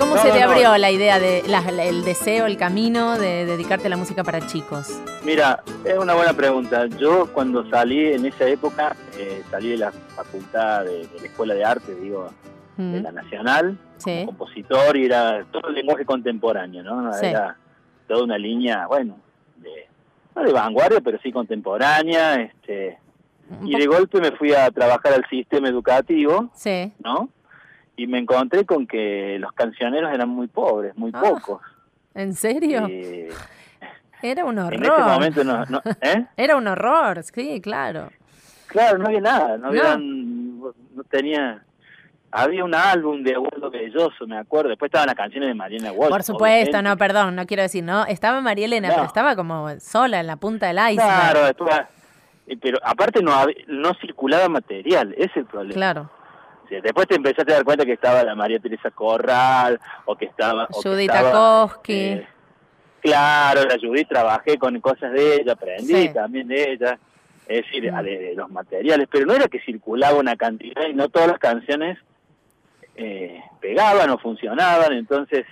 ¿Cómo
No,
se te
no, no.
abrió la idea de la- el deseo, el camino de dedicarte a la música para chicos?
Mira, es una buena pregunta. Yo cuando salí en esa época, eh, salí de la facultad de, de la Escuela de Arte, digo, de
Mm,
la Nacional,
Sí.
compositor y era todo el lenguaje contemporáneo, ¿no?
Sí.
Era toda una línea, bueno, de, no de vanguardia, pero sí contemporánea, este, y de golpe me fui a trabajar al sistema educativo,
Sí.
¿no? Y me encontré con que los cancioneros eran muy pobres, muy
Ah,
pocos.
¿En serio?
Eh,
Era un horror.
en ese momento no, no- ¿eh?
Era un horror, sí, claro.
Claro, no había nada, no,
No.
habían- no tenía, había un álbum de Abuelo Belloso, me acuerdo, después estaban las canciones de Mariana Walsh.
Por supuesto,
obviamente.
no, perdón, no quiero decir, no, estaba María Elena,
No.
pero estaba como sola en la punta del iceberg.
Claro, después, eh, pero aparte no, no circulaba material, ese es el problema.
Claro.
Después te empezaste a dar cuenta que estaba la María Teresa Corral, o que estaba...
Judith
eh, claro, la Judith trabajé con cosas de ella, aprendí
Sí.
también de ella, es decir, de, de los materiales, pero no era que circulaba una cantidad y no todas las canciones eh, pegaban o funcionaban, entonces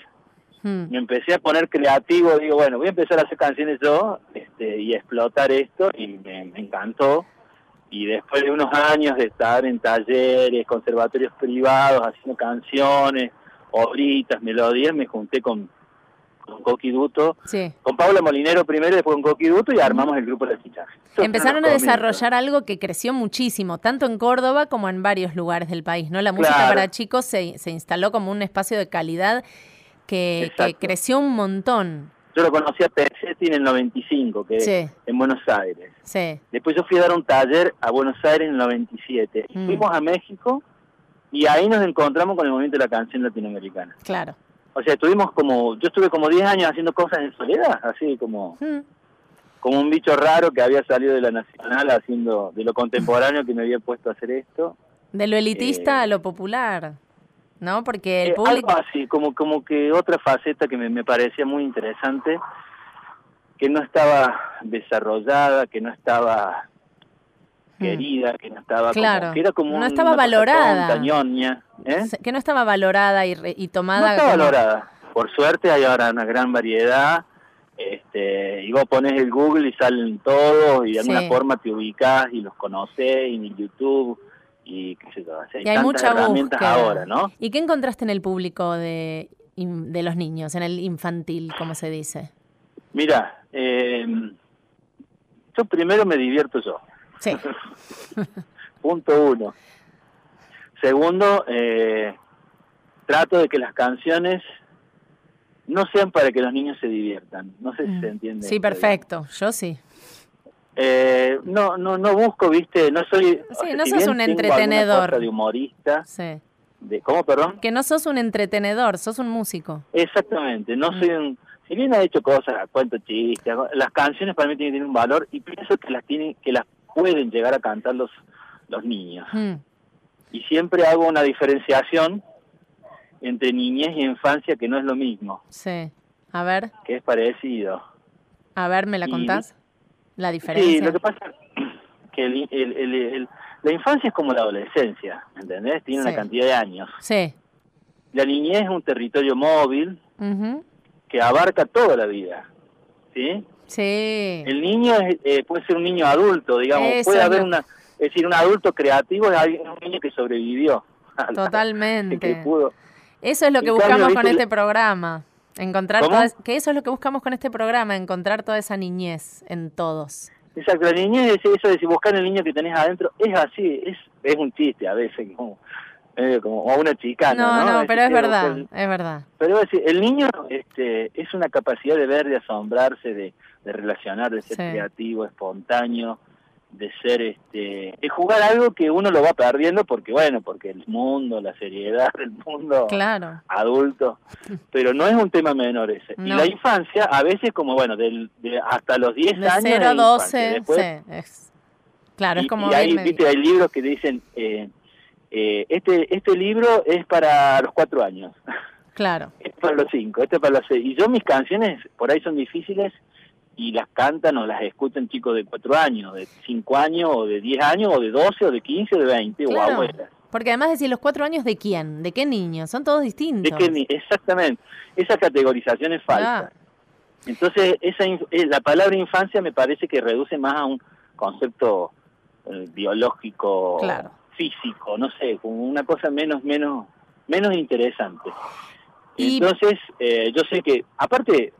Mm.
me empecé a poner creativo, digo, bueno, voy a empezar a hacer canciones yo este, y explotar esto y me, me encantó. Y después de unos años de estar en talleres, conservatorios privados, haciendo canciones, obritas, melodías, me junté con, con Coqui Duto,
Sí.
con Paula Molinero primero y después con Coqui Duto y armamos el grupo de fichaje.
Empezaron a desarrollar algo que creció muchísimo, tanto en Córdoba como en varios lugares del país, ¿no? La música
Claro.
para chicos se, se instaló como un espacio de calidad que, creció un montón.
Yo lo conocí a Pesetti en el 95, que
Sí.
en Buenos Aires.
Sí.
Después yo fui a dar un taller a Buenos Aires en el 97. Y
Mm.
Fuimos a México y ahí nos encontramos con el movimiento de la canción latinoamericana.
Claro.
O sea, estuvimos como, yo estuve como 10 años haciendo cosas en soledad, así como,
Mm.
como un bicho raro que había salido de la Nacional haciendo de lo contemporáneo que me había puesto a hacer esto.
De lo elitista a lo popular, ¿no? Porque el
Eh,
público...
algo así, como, como que otra faceta que me, me parecía muy interesante, que no estaba desarrollada, que no estaba querida, que no estaba.
Claro,
como, que era como
no estaba
una
valorada.
¿eh?
Que no estaba valorada y, re- y
No
tomada...
está
como-
valorada. Por suerte hay ahora una gran variedad. Este, y vos pones el Google y salen todos y de alguna forma te ubicás y los conocés y en YouTube y qué sé yo. sea,
Y hay
tantas
mucha
herramientas
búsqueda.
ahora, ¿no?
¿Y qué encontraste en el público de, de los niños, en el infantil, como se dice?
Mira, eh, yo primero me divierto yo.
Sí. <laughs>
Punto uno. Segundo, eh, trato de que las canciones no sean para que los niños se diviertan. No sé si se entiende.
Mm. Sí,
esto,
perfecto. Yo sí.
Eh, no, no, no busco, viste, no soy.
Sí, no
si
sos un entretenedor.
de humorista.
Sí.
De, ¿Cómo, perdón?
Que no sos un entretenedor, sos un músico.
Exactamente, no
Mm.
soy un. Si bien ha hecho cosas, cuento chistes, las canciones para mí tienen un valor y pienso que las tienen, que las pueden llegar a cantar los, los niños.
Mm.
Y siempre hago una diferenciación entre niñez y infancia que no es lo mismo,
Sí. A ver,
que es parecido.
a ver, ¿me la
Y-
contás? La
Sí,
diferencia.
lo que pasa <clears throat> que el- el- el- la infancia es como la adolescencia, ¿entendés? Tiene
Sí.
una cantidad de años.
Sí.
La niñez es un territorio móvil
Ujú.
que abarca toda la vida, ¿sí?
Sí.
El niño es, eh, puede ser un niño adulto, digamos,
Eso
puede haber una, es decir, un adulto creativo es un niño que sobrevivió. <laughs>
Totalmente.
que pudo.
Eso es lo que buscamos
cambio,
con este programa. Encontrar que eso es lo que buscamos con este programa, encontrar toda esa niñez en todos.
Exacto, la niñez es eso de si buscar el niño que tenés adentro, es así, es, es un chiste a veces, como, medio como o una chica.
No, no,
Decir,
pero es verdad, es verdad.
Pero es decir, el niño este, es una capacidad de ver, de asombrarse, de, de relacionar, de ser
Sí.
creativo, espontáneo, de ser, este, de jugar algo que uno lo va perdiendo porque, bueno, porque el mundo, la seriedad del mundo
Claro.
adulto, pero no es un tema menor ese. Y la infancia, a veces como, bueno, del, de hasta los 10
De
años.
0 a
es infancia.
12,
Después-
sí, es- Claro,
y,
es como
y hay, viste, hay libros que dicen, eh, eh, este, este libro es para los cuatro años.
Claro.
Este <laughs> es para los cinco, este es para los seis. Y yo mis canciones por ahí son difíciles y las cantan o las escuchan chicos de cuatro años, de cinco años, o de diez años, o de doce, o de quince, o de veinte, o
Claro.
abuelas.
Porque además decir los cuatro años de quién, de qué niño, son todos distintos.
exactamente, esa categorización es falsa.
Ah,
Entonces, esa eh, la palabra infancia me parece que reduce más a un concepto eh, biológico,
Claro.
físico, no sé, como una cosa menos, menos, menos interesante.
Y-
Entonces, eh, yo sé que, aparte,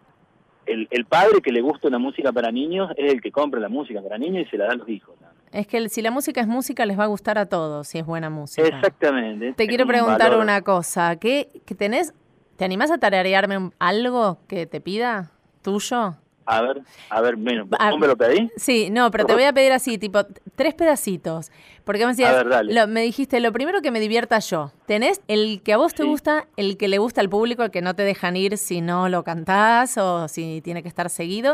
el, el padre que le gusta una música para niños es el que compra la música para niños y se la da a los hijos. ¿no?
es que el- si la música es música les va a gustar a todos, si es buena música.
Exactamente.
Te quiero
un
preguntar
valor.
una cosa, ¿qué, qué tenés? ¿Te animás a tararearme algo que te pida tuyo?
A ver, a ver, bueno,
Ah,
¿vos me lo pedí?
Sí, no, pero te voy a pedir así, tipo, tres pedacitos. Porque me decías,
A ver, dale.
lo- me dijiste, lo primero que me divierta yo. ¿Tenés el que a vos te
Sí.
gusta, el que le gusta al público, el que no te dejan ir si no lo cantás o si tiene que estar seguido?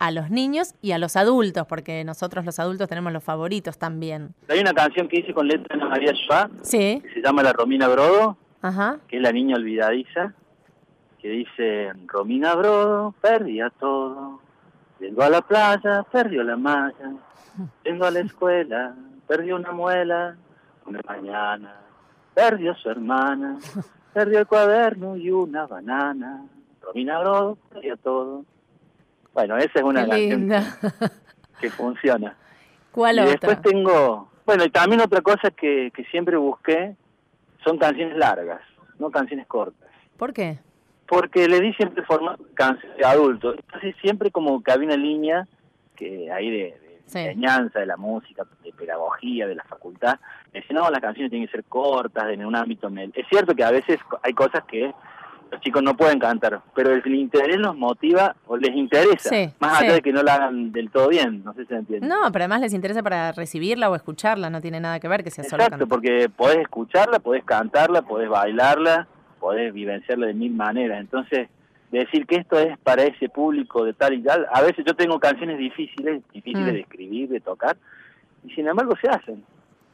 A los niños y a los adultos, porque nosotros los adultos tenemos los favoritos también.
Hay una canción que hice con letra de María Schwab,
Sí,
que se llama La Romina Brodo,
ajá.
que es la niña olvidadiza, que dice, Romina Brodo perdía todo, vengo a la playa, perdió la malla, vengo a la escuela, perdió una muela, una mañana, perdió su hermana, perdió el cuaderno y una banana, Romina Brodo perdió todo. Bueno, esa es una canción que funciona.
¿Cuál
y
otra?
después tengo, bueno, y también otra cosa que, que siempre busqué son canciones largas, no canciones cortas.
¿Por qué?
Porque le di siempre formato canción de adulto. Entonces siempre como que había una línea que ahí de, de
Sí.
enseñanza de la música, de pedagogía, de la facultad. Me decían, no, las canciones tienen que ser cortas, en un ámbito... mel-". Es cierto que a veces hay cosas que los chicos no pueden cantar, pero el interés los motiva o les interesa,
Sí,
más
sí.
allá de que no la hagan del todo bien, no sé si se entiende.
No, pero además les interesa para recibirla o escucharla, no tiene nada que ver que sea solo
Exacto, porque podés escucharla, podés cantarla, podés bailarla, podés vivenciarla de mil maneras. Entonces, decir que esto es para ese público de tal y tal, a veces yo tengo canciones difíciles, difíciles
Mm.
de escribir, de tocar, y sin embargo se hacen.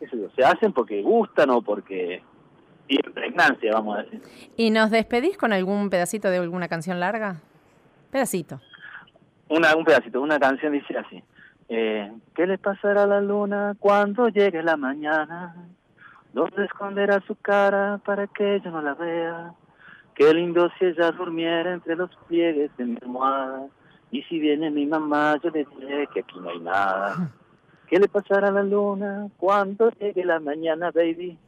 Yo, se hacen porque gustan o porque tienen pregnancia, vamos a decir.
¿Y nos despedís con algún pedacito de alguna canción larga? Pedacito.
Una, un pedacito, una canción dice así. Eh, ¿Qué le pasará a la luna cuando llegue la mañana? ¿Dónde esconderá su cara para que yo no la vea? Qué lindo si ella durmiera entre los pliegues de mi almohada. Y si viene mi mamá, yo le diré que aquí no hay nada. <laughs> ¿Qué le pasará a la luna cuando llegue la mañana, baby?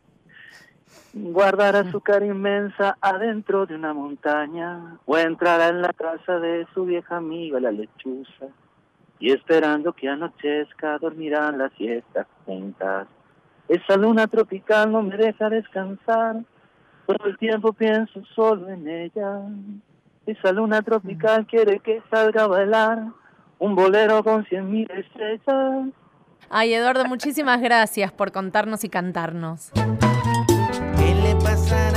Guardará su cara inmensa adentro de una montaña o entrará en la casa de su vieja amiga la lechuza y esperando que anochezca dormirán la siesta juntas. Esa luna tropical no me deja descansar, todo el tiempo pienso solo en ella. Esa luna tropical quiere que salga a bailar un bolero con cien mil estrellas.
Ay, Eduardo, muchísimas gracias por contarnos y cantarnos.
¿Qué le pasará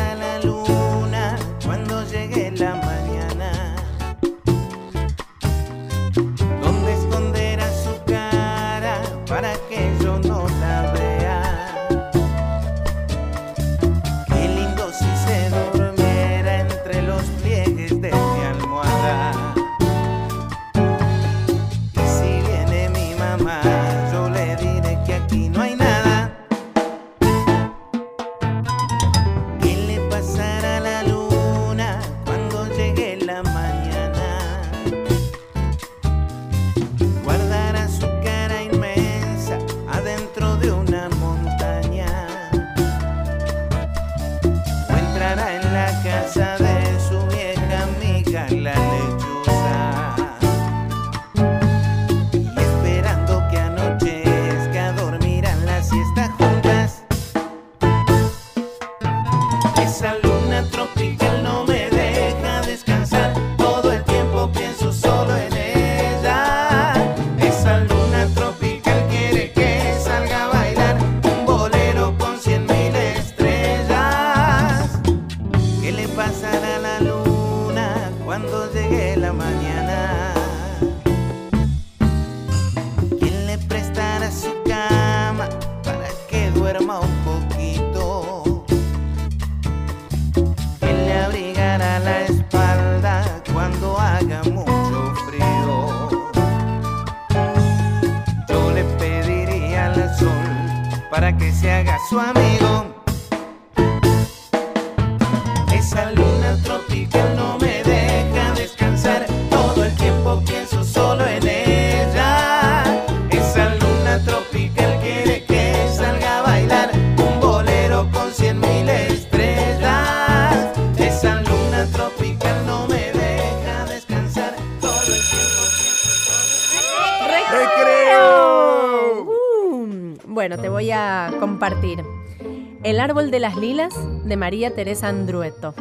El árbol de las lilas de María Teresa Andrueto.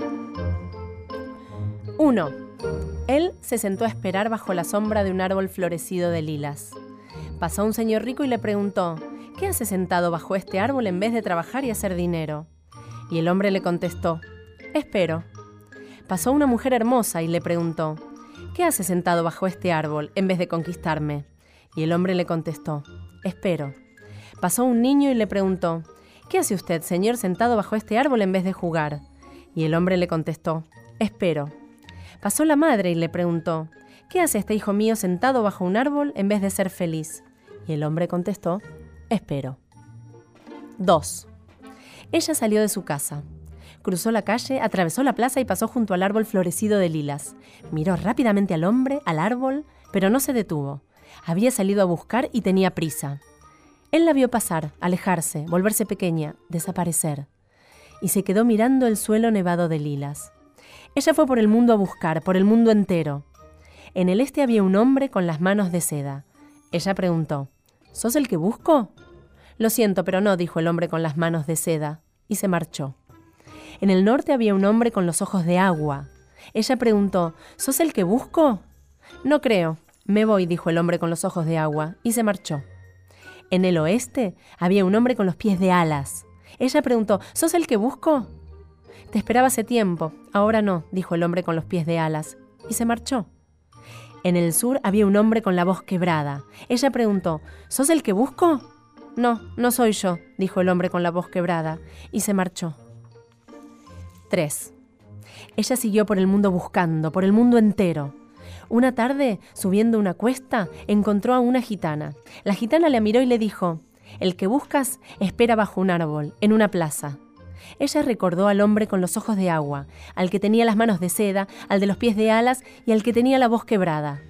1. Él se sentó a esperar bajo la sombra de un árbol florecido de lilas. Pasó un señor rico y le preguntó, ¿qué hace sentado bajo este árbol en vez de trabajar y hacer dinero? Y el hombre le contestó, espero. Pasó una mujer hermosa y le preguntó, ¿qué hace sentado bajo este árbol en vez de conquistarme? Y el hombre le contestó, espero. Pasó un niño y le preguntó, ¿qué hace usted, señor, sentado bajo este árbol en vez de jugar? Y el hombre le contestó, espero. Pasó la madre y le preguntó, ¿qué hace este hijo mío sentado bajo un árbol en vez de ser feliz? Y el hombre contestó, espero. 2. Ella salió de su casa. Cruzó la calle, atravesó la plaza y pasó junto al árbol florecido de lilas. Miró rápidamente al hombre, al árbol, pero no se detuvo. Había salido a buscar y tenía prisa. Él la vio pasar, alejarse, volverse pequeña, desaparecer. Y se quedó mirando el suelo nevado de lilas. Ella fue por el mundo a buscar, por el mundo entero. En el este había un hombre con las manos de seda. Ella preguntó, ¿Sos el que busco? Lo siento, pero no, dijo el hombre con las manos de seda, y se marchó. En el norte había un hombre con los ojos de agua. Ella preguntó, ¿Sos el que busco? No creo. Me voy, dijo el hombre con los ojos de agua, y se marchó. En el oeste había un hombre con los pies de alas. Ella preguntó, ¿Sos el que busco? Te esperaba hace tiempo, ahora no, dijo el hombre con los pies de alas, y se marchó. En el sur había un hombre con la voz quebrada. Ella preguntó, ¿Sos el que busco? No, no soy yo, dijo el hombre con la voz quebrada, y se marchó. 3. Ella siguió por el mundo buscando, por el mundo entero. Una tarde, subiendo una cuesta, encontró a una gitana. La gitana le miró y le dijo, El que buscas espera bajo un árbol, en una plaza. Ella recordó al hombre con los ojos de agua, al que tenía las manos de seda, al de los pies de alas y al que tenía la voz quebrada.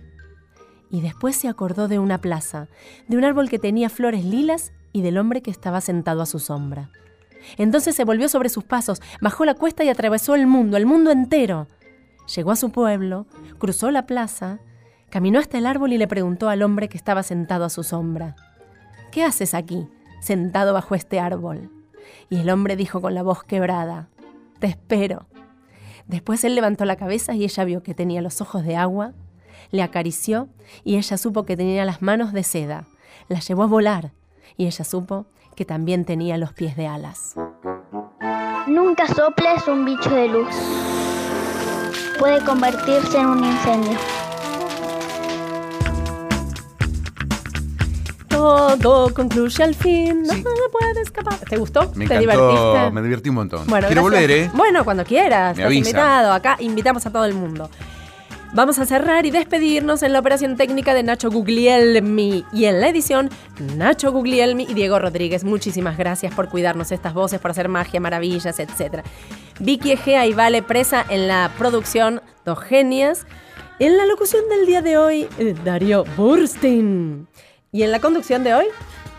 Y después se acordó de una plaza, de un árbol que tenía flores lilas y del hombre que estaba sentado a su sombra. Entonces se volvió sobre sus pasos, bajó la cuesta y atravesó el mundo, el mundo entero. Llegó a su pueblo, cruzó la plaza, caminó hasta el árbol y le preguntó al hombre que estaba sentado a su sombra, ¿Qué haces aquí, sentado bajo este árbol? Y el hombre dijo con la voz quebrada, Te espero. Después él levantó la cabeza y ella vio que tenía los ojos de agua, le acarició y ella supo que tenía las manos de seda. La llevó a volar y ella supo que también tenía los pies de alas.
Nunca soples un bicho de luz. Puede convertirse en un incendio.
Todo concluye al fin, nada puede escapar. ¿Te gustó?
Me
¿Te
encantó,
divertiste?
me divertí un montón.
Bueno,
Quiero
gracias.
volver, ¿eh?
Bueno, cuando quieras.
Me
Estás
avisa.
invitado. Acá invitamos a todo el mundo. Vamos a cerrar y despedirnos en la operación técnica de Nacho Guglielmi y en la edición Nacho Guglielmi y Diego Rodríguez. Muchísimas gracias por cuidarnos estas voces, por hacer magia, maravillas, etc. Vicky Egea y Vale Presa en la producción, dos genias. En la locución del día de hoy, eh, Darío Burstein. Y en la conducción de hoy,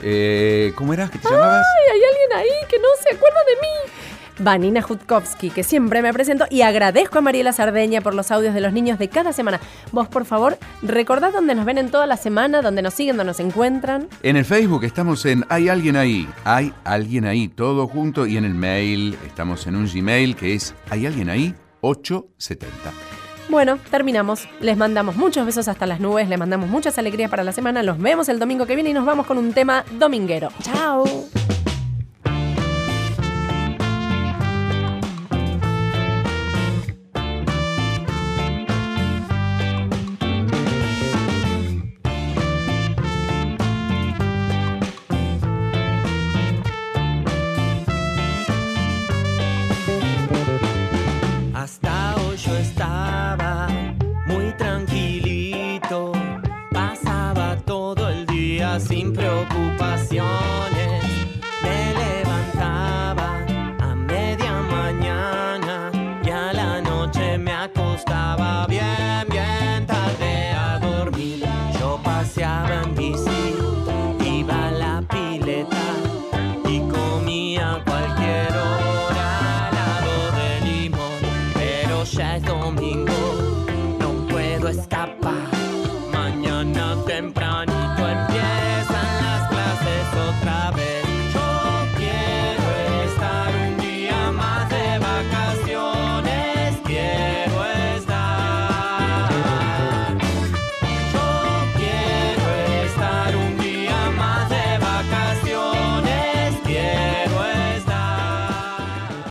Eh, ¿Cómo eras? ¿Qué te llamabas?
¡Ay, hay alguien ahí que no se acuerda de mí! Vanina Jutkowski, que siempre me presento y agradezco a Mariela Sardeña por los audios de los niños de cada semana. Vos, por favor, recordad dónde nos ven en toda la semana, dónde nos siguen, dónde nos encuentran.
En el Facebook estamos en Hay alguien ahí. Hay alguien ahí, todo junto. Y en el mail estamos en un Gmail que es Hay alguien ahí 870.
Bueno, terminamos. Les mandamos muchos besos hasta las nubes, les mandamos muchas alegrías para la semana. Los vemos el domingo que viene y nos vamos con un tema dominguero. ¡Chao!